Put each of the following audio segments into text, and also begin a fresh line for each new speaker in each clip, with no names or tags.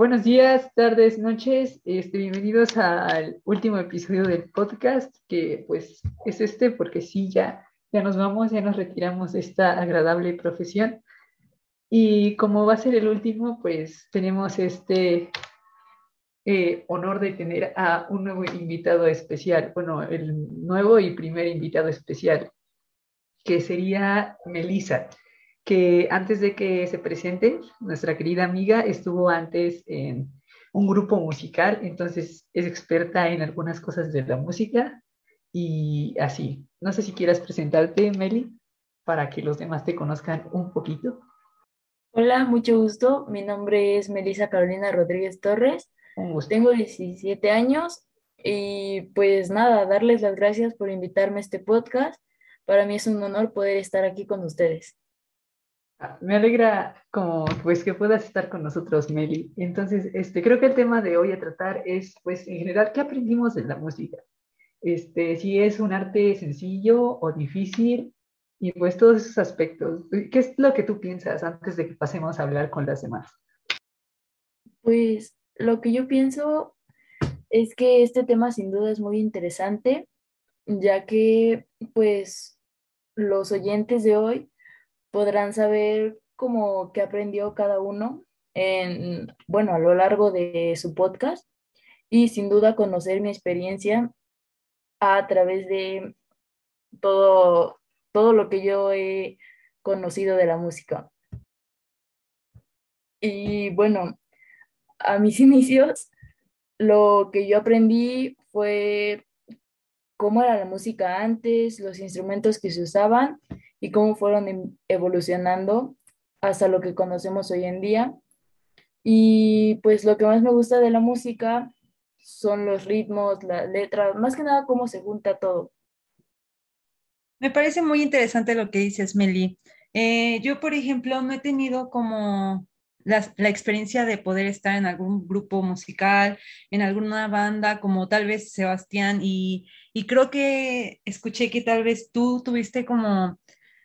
Buenos días, tardes, noches. Este, bienvenidos al último episodio del podcast, que pues es este porque sí, ya, ya nos vamos, ya nos retiramos de esta agradable profesión. Y como va a ser el último, pues tenemos este eh, honor de tener a un nuevo invitado especial, bueno, el nuevo y primer invitado especial, que sería Melissa que antes de que se presente, nuestra querida amiga estuvo antes en un grupo musical, entonces es experta en algunas cosas de la música y así. No sé si quieras presentarte, Meli, para que los demás te conozcan un poquito.
Hola, mucho gusto. Mi nombre es Melissa Carolina Rodríguez Torres. Tengo 17 años y pues nada, darles las gracias por invitarme a este podcast. Para mí es un honor poder estar aquí con ustedes.
Me alegra como pues que puedas estar con nosotros, Meli. Entonces, este, creo que el tema de hoy a tratar es, pues, en general, ¿qué aprendimos de la música? Este, si es un arte sencillo o difícil, y pues todos esos aspectos. ¿Qué es lo que tú piensas antes de que pasemos a hablar con las demás?
Pues lo que yo pienso es que este tema sin duda es muy interesante, ya que pues los oyentes de hoy podrán saber cómo que aprendió cada uno en, bueno, a lo largo de su podcast y sin duda conocer mi experiencia a través de todo, todo lo que yo he conocido de la música. Y bueno, a mis inicios, lo que yo aprendí fue cómo era la música antes, los instrumentos que se usaban y cómo fueron em, evolucionando hasta lo que conocemos hoy en día. Y pues lo que más me gusta de la música son los ritmos, la letra, más que nada cómo se junta todo.
Me parece muy interesante lo que dices, Meli. Eh, yo, por ejemplo, no he tenido como la, la, experiencia de poder estar en algún grupo musical, en alguna banda, como tal vez Sebastián, y, y creo que escuché que tal vez tú tuviste como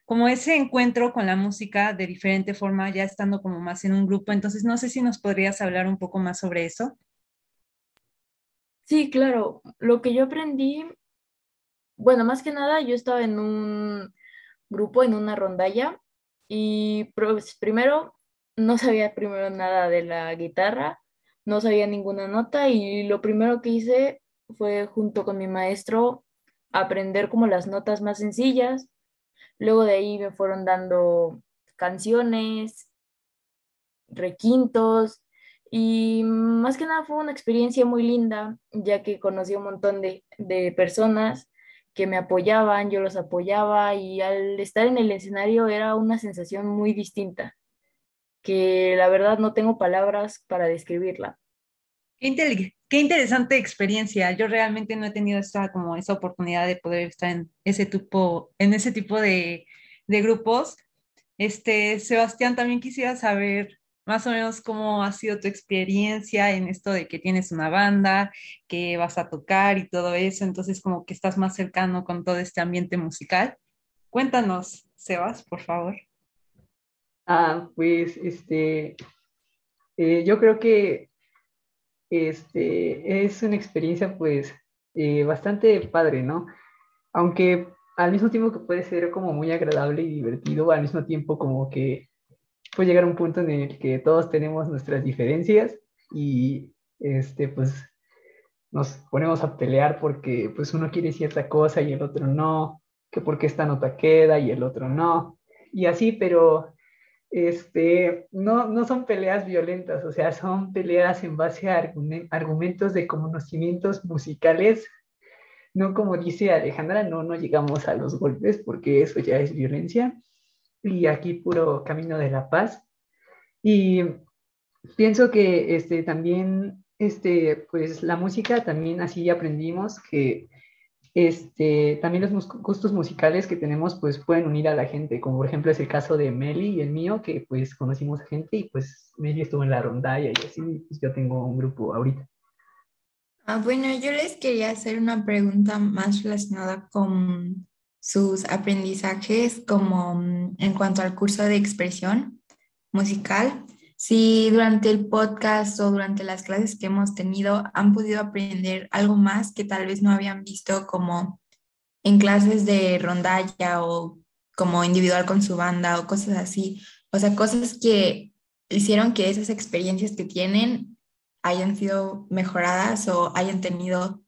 como ese encuentro con la música de diferente forma, ya estando como más en un grupo. Entonces, no sé si nos podrías hablar un poco más sobre eso.
Sí, claro. Lo que yo aprendí, bueno, más que nada, yo estaba en un grupo, en una rondalla, y pues, primero no sabía primero nada de la guitarra, no sabía ninguna nota, y lo primero que hice fue junto con mi maestro aprender como las notas más sencillas Luego de ahí me fueron dando canciones, requintos y más que nada fue una experiencia muy linda, ya que conocí un montón de, de personas que me apoyaban, yo los apoyaba y al estar en el escenario era una sensación muy distinta, que la verdad no tengo palabras para describirla.
Qué, interesante experiencia. Yo realmente no he tenido esa, como esa oportunidad de poder estar en ese tipo, en ese tipo de, de grupos. Este, Sebastián, también quisiera saber más o menos cómo ha sido tu experiencia en esto de que tienes una banda, que vas a tocar y todo eso, entonces como que estás más cercano con todo este ambiente musical. Cuéntanos, Sebas, por favor.
Ah, pues, este, eh, yo creo que este, es una experiencia pues eh, bastante padre, ¿no? Aunque al mismo tiempo que puede ser como muy agradable y divertido, al mismo tiempo como que puede llegar a un punto en el que todos tenemos nuestras diferencias y este pues nos ponemos a pelear porque pues uno quiere cierta cosa y el otro no, que porque esta nota queda y el otro no, y así, pero este, no, no son peleas violentas, o sea, son peleas en base a argumentos de conocimientos musicales, no como dice Alejandra, no, no llegamos a los golpes porque eso ya es violencia, y aquí puro camino de la paz. Y pienso que este, también, este, pues la música también así aprendimos que este, también los gustos musicales que tenemos pues pueden unir a la gente, como por ejemplo es el caso de Meli y el mío, que pues conocimos a gente y pues Meli estuvo en la rondalla y así, pues yo tengo un grupo ahorita.
Ah, bueno, yo les quería hacer una pregunta más relacionada con sus aprendizajes como mm, en cuanto al curso de expresión musical. Si durante el podcast o durante las clases que hemos tenido han podido aprender algo más que tal vez no habían visto como en clases de rondalla o como individual con su banda o cosas así. O sea, cosas que hicieron que esas experiencias que tienen hayan sido mejoradas o hayan tenido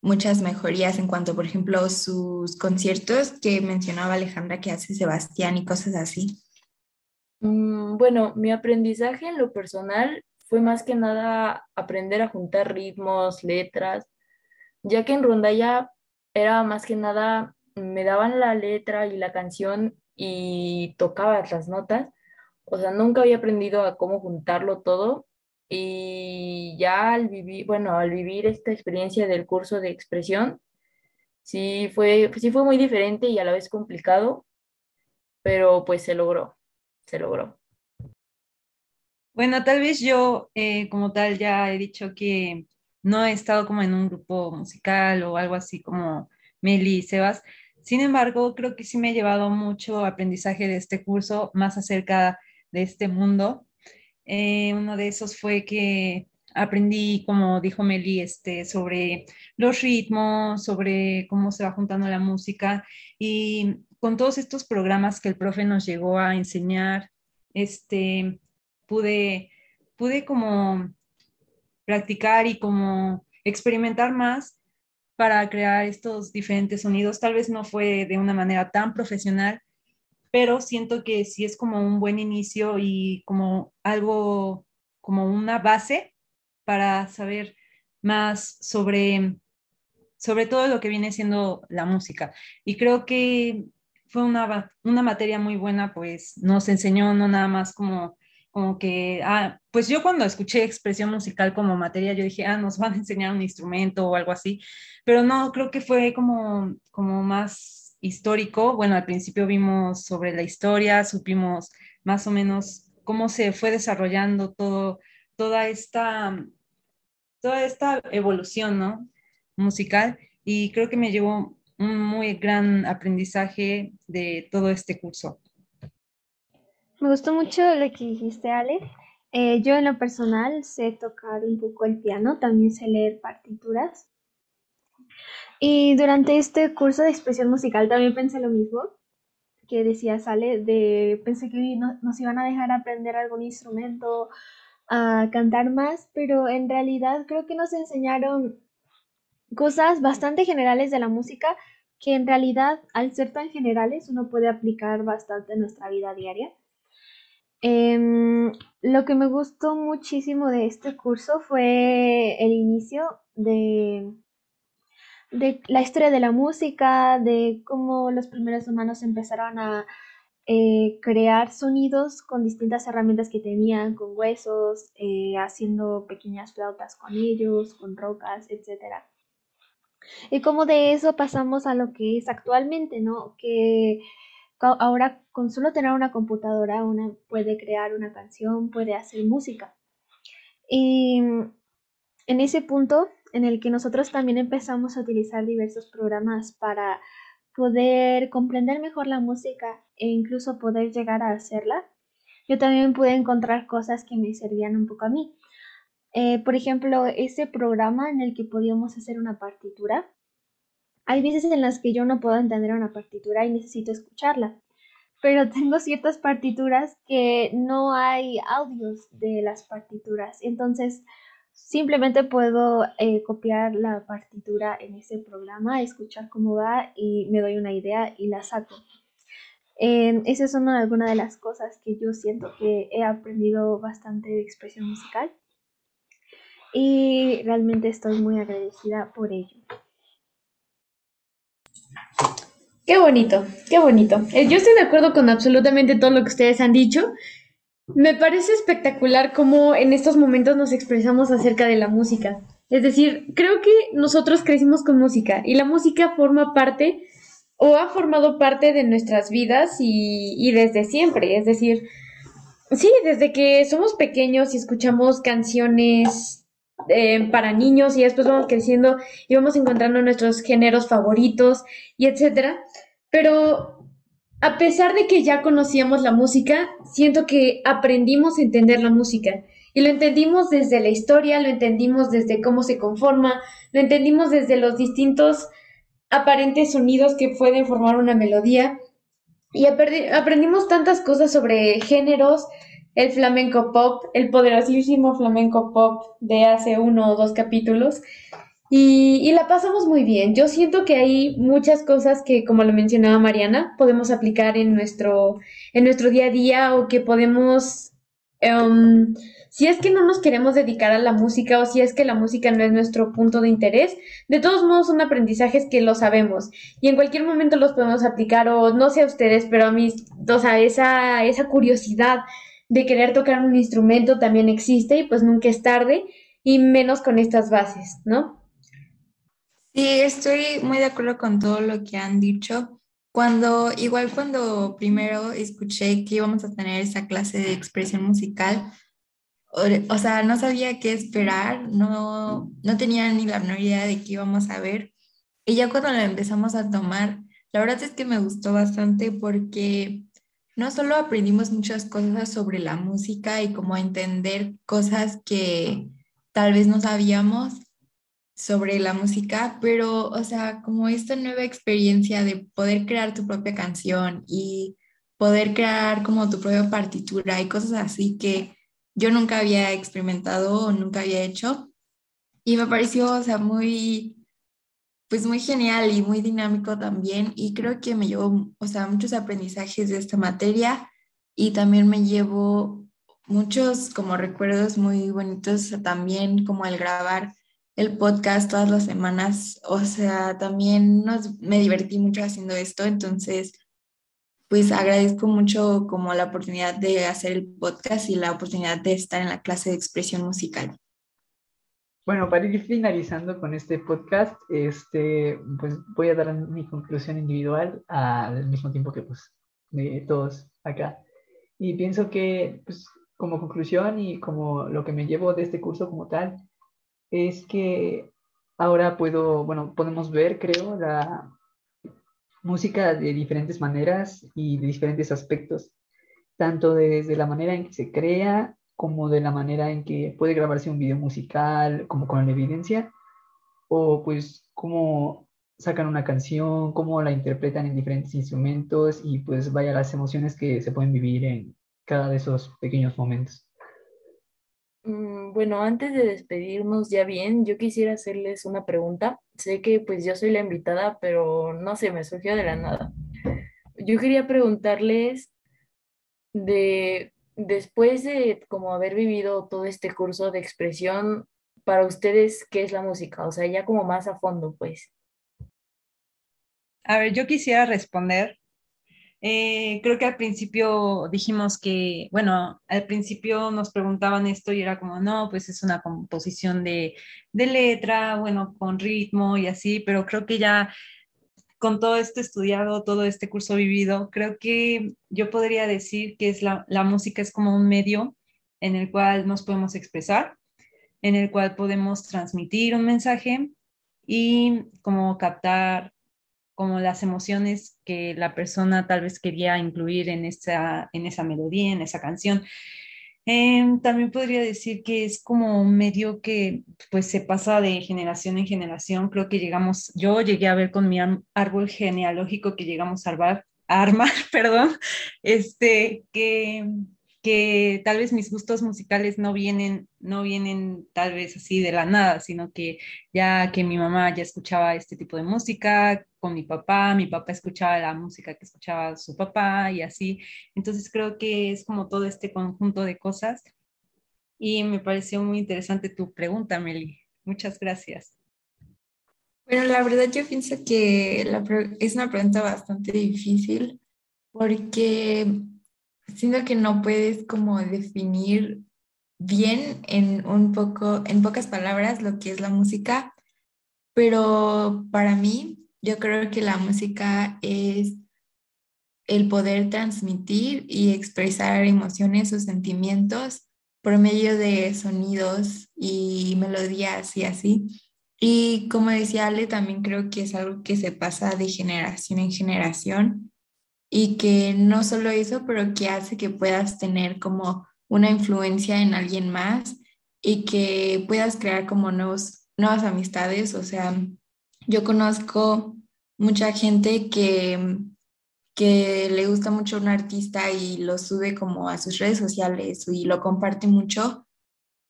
muchas mejorías en cuanto, por ejemplo, sus conciertos que mencionaba Alejandra que hace Sebastián y cosas así.
Mm, bueno, mi aprendizaje en lo personal fue más que nada aprender a juntar ritmos, letras, ya que en rondalla era más que nada, me daban la letra y la canción y tocaba las notas. O sea, nunca había aprendido a cómo juntarlo todo y ya al vivir, bueno, al vivir esta experiencia del curso de expresión, sí fue, sí fue muy diferente y a la vez complicado, pero pues se logró se logró.
Bueno, tal vez yo eh, como tal ya he dicho que no he estado como en un grupo musical o algo así como Meli y Sebas. Sin embargo, creo que sí me he llevado mucho aprendizaje de este curso, más acerca de este mundo. Eh, uno de esos fue que aprendí, como dijo Meli, este, sobre los ritmos, sobre cómo se va juntando la música y con todos estos programas que el profe nos llegó a enseñar, este, pude, pude como practicar y como experimentar más para crear estos diferentes sonidos. Tal vez no fue de una manera tan profesional, pero siento que sí es como un buen inicio y como algo, como una base para saber más sobre, sobre todo lo que viene siendo la música. Y creo que fue una, una materia muy buena, pues nos enseñó no nada más como, como que, ah, pues yo cuando escuché expresión musical como materia, yo dije, ah, nos van a enseñar un instrumento o algo así, pero no, creo que fue como, como más histórico. Bueno, al principio vimos sobre la historia, supimos más o menos cómo se fue desarrollando todo, toda esta, toda esta evolución, ¿no? Musical. Y creo que me llevó un muy gran aprendizaje de todo este curso.
Me gustó mucho lo que dijiste, Ale. Eh, yo en lo personal sé tocar un poco el piano, también sé leer partituras. Y durante este curso de expresión musical también pensé lo mismo que decía Sale, de pensé que nos iban a dejar aprender algún instrumento, a cantar más, pero en realidad creo que nos enseñaron cosas bastante generales de la música que en realidad, al ser tan generales, uno puede aplicar bastante en nuestra vida diaria. Em, lo que me gustó muchísimo de este curso fue el inicio de, de la historia de la música, de cómo los primeros humanos empezaron a eh, crear sonidos con distintas herramientas que tenían, con huesos, eh, haciendo pequeñas flautas con ellos, con rocas, etc. Y como de eso pasamos a lo que es actualmente, ¿no? Que ahora con solo tener una computadora uno puede crear una canción, puede hacer música. Y en ese punto en el que nosotros también empezamos a utilizar diversos programas para poder comprender mejor la música e incluso poder llegar a hacerla, yo también pude encontrar cosas que me servían un poco a mí. Eh, por ejemplo, ese programa en el que podíamos hacer una partitura. Hay veces en las que yo no puedo entender una partitura y necesito escucharla, pero tengo ciertas partituras que no hay audios de las partituras. Entonces, simplemente puedo eh, copiar la partitura en ese programa, escuchar cómo va y me doy una idea y la saco. Eh, esas son algunas de las cosas que yo siento que he aprendido bastante de expresión musical y realmente estoy muy agradecida por ello.
Qué bonito, qué bonito. Eh, yo estoy de acuerdo con absolutamente todo lo que ustedes han dicho. Me parece espectacular cómo en estos momentos nos expresamos acerca de la música. Es decir, creo que nosotros crecimos con música y la música forma parte o ha formado parte de nuestras vidas y, y desde siempre. Es decir, sí, desde que somos pequeños y escuchamos canciones eh, para niños y después vamos creciendo y vamos encontrando nuestros géneros favoritos y etcétera. Pero a pesar de que ya conocíamos la música, siento que aprendimos a entender la música. Y lo entendimos desde la historia, lo entendimos desde cómo se conforma, lo entendimos desde los distintos aparentes sonidos que pueden formar una melodía. Y aprendimos tantas cosas sobre géneros, el flamenco pop, el poderosísimo flamenco pop de hace uno o dos capítulos. Y, la pasamos muy bien. Yo siento que hay muchas cosas que, como lo mencionaba Mariana, podemos aplicar en nuestro, en nuestro día a día o que podemos, em, si es que no nos queremos dedicar a la música o si es que la música no es nuestro punto de interés, de todos modos son aprendizajes que lo sabemos y en cualquier momento los podemos aplicar o no sé a ustedes, pero a mí, o sea, esa, esa curiosidad de querer tocar un instrumento también existe y pues nunca es tarde y menos con estas bases, ¿no?
Sí, estoy muy de acuerdo con todo lo que han dicho. Cuando, igual cuando primero escuché que íbamos a tener esa clase de expresión musical, o, sea, no sabía qué esperar, no, no tenía ni la menor idea de qué íbamos a ver. Y ya cuando la empezamos a tomar, la verdad es que me gustó bastante porque no solo aprendimos muchas cosas sobre la música y cómo entender cosas que tal vez no sabíamos, sobre la música, pero, o sea, como esta nueva experiencia de poder crear tu propia canción y poder crear como tu propia partitura y cosas así que yo nunca había experimentado o nunca había hecho. Y me pareció, o sea, muy, pues muy genial y muy dinámico también. Y creo que me llevo, o sea, muchos aprendizajes de esta materia y también me llevo muchos como recuerdos muy bonitos también, como el grabar el podcast todas las semanas. O sea, también nos, me divertí mucho haciendo esto, entonces, pues agradezco mucho como la oportunidad de hacer el podcast y la oportunidad de estar en la clase de expresión musical.
Bueno, para ir finalizando con este podcast, este, pues voy a dar mi conclusión individual al mismo tiempo que pues de todos acá. Y pienso que pues, como conclusión y como lo que me llevo de este curso como tal, es que ahora puedo, bueno, podemos ver, creo, la música de diferentes maneras y de diferentes aspectos, tanto desde la manera en que se crea como de la manera en que puede grabarse un video musical, como con la evidencia, o pues cómo sacan una canción, cómo la interpretan en diferentes instrumentos y pues vaya las emociones que se pueden vivir en cada de esos pequeños momentos.
Mm, bueno, antes de despedirnos ya bien, yo quisiera hacerles una pregunta. Sé que pues yo soy la invitada, pero no sé, me surgió de la nada. Yo quería preguntarles de después de como haber vivido todo este curso de expresión, para ustedes, ¿qué es la música? O sea, ya como más a fondo, pues.
A ver, yo quisiera responder eh, creo que al principio dijimos que, bueno, al principio nos preguntaban esto y era como, no, pues es una composición de, de letra, bueno, con ritmo y así, pero creo que ya con todo esto estudiado, todo este curso vivido, creo que yo podría decir que es la, la música es como un medio en el cual nos podemos expresar, en el cual podemos transmitir un mensaje y como captar como las emociones que la persona tal vez quería incluir en esa, en esa melodía, en esa canción. Em, también podría decir que es como un medio que pues se pasa de generación en generación. Creo que llegamos, yo llegué a ver con mi árbol genealógico que llegamos a armar, a armar perdón, este, que que tal vez mis gustos musicales no vienen, no vienen tal vez así de la nada, sino que ya que mi mamá ya escuchaba este tipo de música con mi papá, mi papá escuchaba la música que escuchaba su papá y así. Entonces creo que es como todo este conjunto de cosas y me pareció muy interesante tu pregunta, Meli. Muchas gracias.
Bueno, la verdad yo pienso que es una pregunta bastante difícil porque siento que no puedes como definir bien en un poco, en pocas palabras, lo que es la música, pero para mí, yo creo que la música es el poder transmitir y expresar emociones o sentimientos por medio de sonidos y melodías y así. Y como decía Ale, también creo que es algo que se pasa de generación en generación y que no solo eso, pero que hace que puedas tener como una influencia en alguien más y que puedas crear como nuevos, nuevas amistades. O sea, yo conozco mucha gente que, que le gusta mucho un artista y lo sube como a sus redes sociales y lo comparte mucho.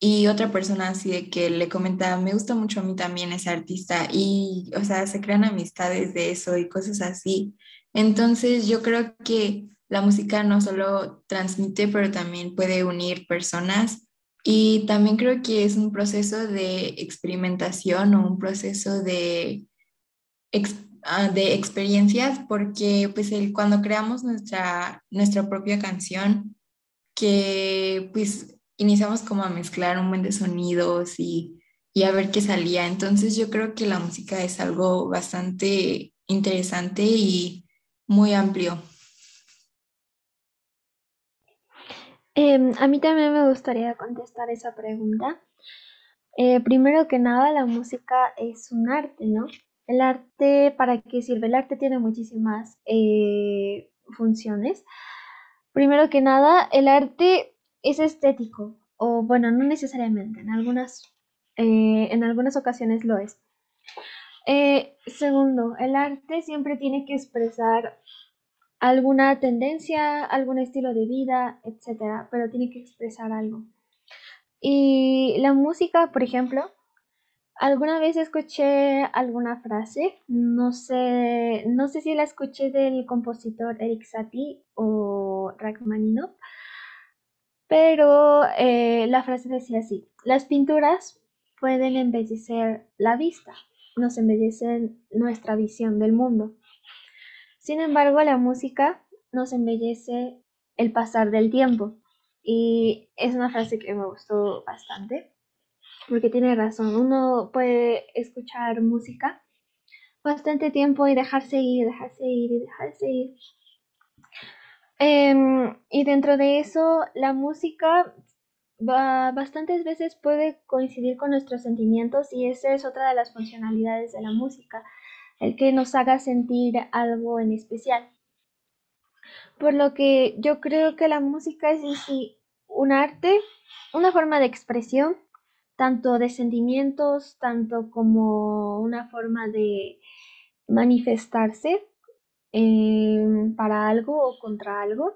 Y otra persona así de que le comenta, me gusta mucho a mí también ese artista y, o sea, se crean amistades de eso y cosas así. Entonces yo creo que la música no solo transmite, pero también puede unir personas y también creo que es un proceso de experimentación o un proceso de, ah, de experiencias, porque pues el, cuando creamos nuestra, nuestra propia canción, que pues iniciamos como a mezclar un buen de sonidos y, y a ver qué salía. Entonces yo creo que la música es algo bastante interesante y muy amplio.
Em, a mí también me gustaría contestar esa pregunta. Eh, primero que nada, la música es un arte, ¿no? El arte, ¿para qué sirve? El arte tiene muchísimas eh, funciones. Primero que nada, el arte es estético, o bueno, no necesariamente, en algunas, eh, en algunas ocasiones lo es. Segundo, el arte siempre tiene que expresar alguna tendencia, algún estilo de vida, etcétera, pero tiene que expresar algo. Y la música, por ejemplo, alguna vez escuché alguna frase, no sé, no sé si la escuché del compositor Eric Satie o Rachmaninoff, pero eh, la frase decía así, las pinturas pueden embellecer la vista, nos embellecen nuestra visión del mundo. Sin embargo, la música nos embellece el pasar del tiempo. Y es una frase que me gustó bastante, porque tiene razón. Uno puede escuchar música bastante tiempo y dejarse ir, dejarse ir y dejarse ir. Em, y dentro de eso, la música bastantes veces puede coincidir con nuestros sentimientos y esa es otra de las funcionalidades de la música el que nos haga sentir algo en especial. Por lo que yo creo que la música es en sí un arte, una forma de expresión, tanto de sentimientos, tanto como una forma de manifestarse em, para algo o contra algo.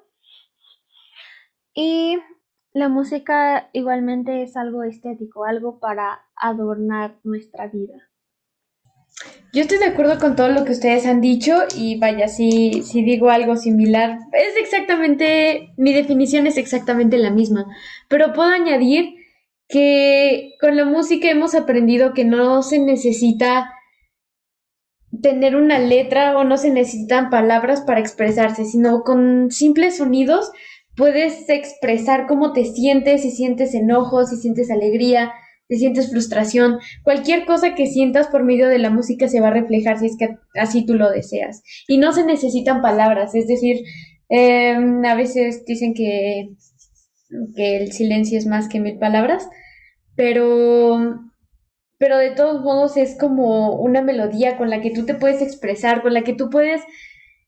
Y la música igualmente es algo estético, algo para adornar nuestra vida.
Yo estoy de acuerdo con todo lo que ustedes han dicho y vaya, si, digo algo similar, es exactamente, mi definición es exactamente la misma, pero puedo añadir que con la música hemos aprendido que no se necesita tener una letra o no se necesitan palabras para expresarse, sino con simples sonidos puedes expresar cómo te sientes, si sientes enojo, si sientes alegría, si sientes frustración, cualquier cosa que sientas por medio de la música se va a reflejar si es que así tú lo deseas. Y no se necesitan palabras, es decir, em, a veces dicen que, que el silencio es más que mil palabras, pero, pero de todos modos es como una melodía con la que tú te puedes expresar, con la que tú puedes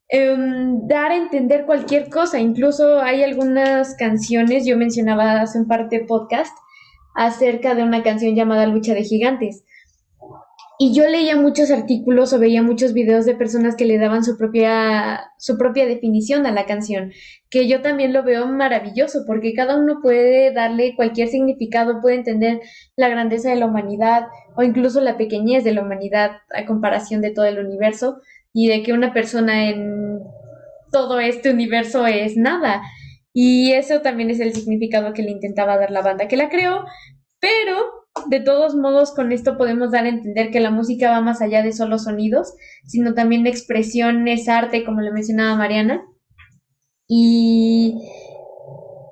em, dar a entender cualquier cosa. Incluso hay algunas canciones, yo mencionaba hace un par podcast, acerca de una canción llamada Lucha de Gigantes. Y yo leía muchos artículos o veía muchos videos de personas que le daban su propia, su propia definición a la canción, que yo también lo veo maravilloso, porque cada uno puede darle cualquier significado, puede entender la grandeza de la humanidad o incluso la pequeñez de la humanidad a comparación de todo el universo y de que una persona en todo este universo es nada. Y eso también es el significado que le intentaba dar la banda que la creó, pero de todos modos con esto podemos dar a entender que la música va más allá de solo sonidos, sino también de expresión, es arte, como le mencionaba Mariana. Y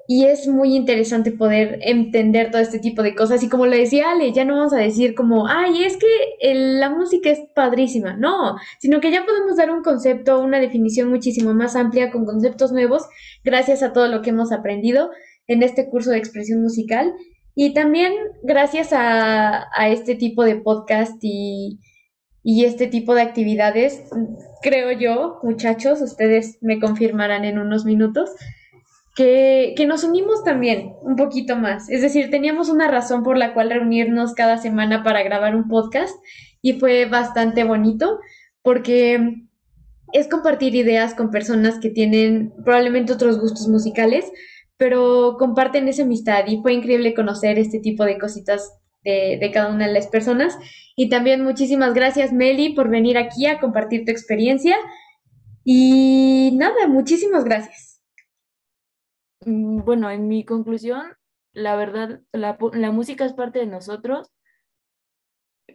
y es muy interesante poder entender todo este tipo de cosas. Y como le decía Ale, ya no vamos a decir como, ay, es que la música es padrísima. No, sino que ya podemos dar un concepto, una definición muchísimo más amplia con conceptos nuevos, gracias a todo lo que hemos aprendido en este curso de expresión musical. Y también gracias a, a este tipo de podcast y, y este tipo de actividades, creo yo, muchachos, ustedes me confirmarán en unos minutos, que, nos unimos también un poquito más. Es decir, teníamos una razón por la cual reunirnos cada semana para grabar un podcast y fue bastante bonito porque es compartir ideas con personas que tienen probablemente otros gustos musicales, pero comparten esa amistad y fue increíble conocer este tipo de cositas de, de, cada una de las personas. Y también muchísimas gracias, Meli, por venir aquí a compartir tu experiencia. Y nada, muchísimas gracias.
Mm, bueno, en mi conclusión, la verdad, la, música es parte de nosotros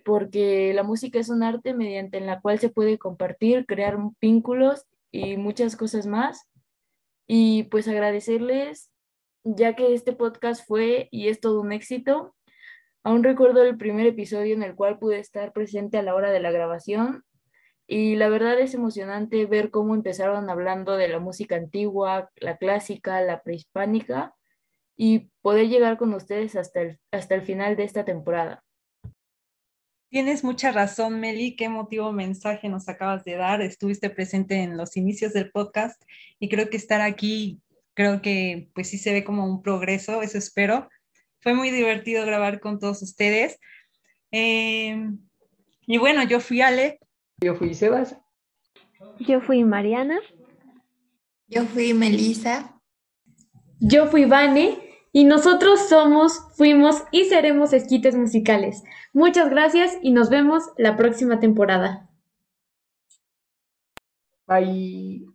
porque la música es un arte mediante la cual se puede compartir, crear vínculos y muchas cosas más. Y pues agradecerles ya que este podcast fue y es todo un éxito. Aún recuerdo el primer episodio en el cual pude estar presente a la hora de la grabación y la verdad es emocionante ver cómo empezaron hablando de la música antigua, la clásica, la prehispánica y poder llegar con ustedes hasta el, hasta el final de esta temporada.
Tienes mucha razón, Meli. Qué emotivo mensaje nos acabas de dar. Estuviste presente en los inicios del podcast y creo que estar aquí creo que pues sí se ve como un progreso, eso espero. Fue muy divertido grabar con todos ustedes. Eh, y bueno, yo fui Ale.
Yo fui Sebas.
Yo fui Mariana.
Yo fui Melissa.
Yo fui Vane. Y nosotros somos, fuimos y seremos esquites musicales. Muchas gracias y nos vemos la próxima temporada.
Bye.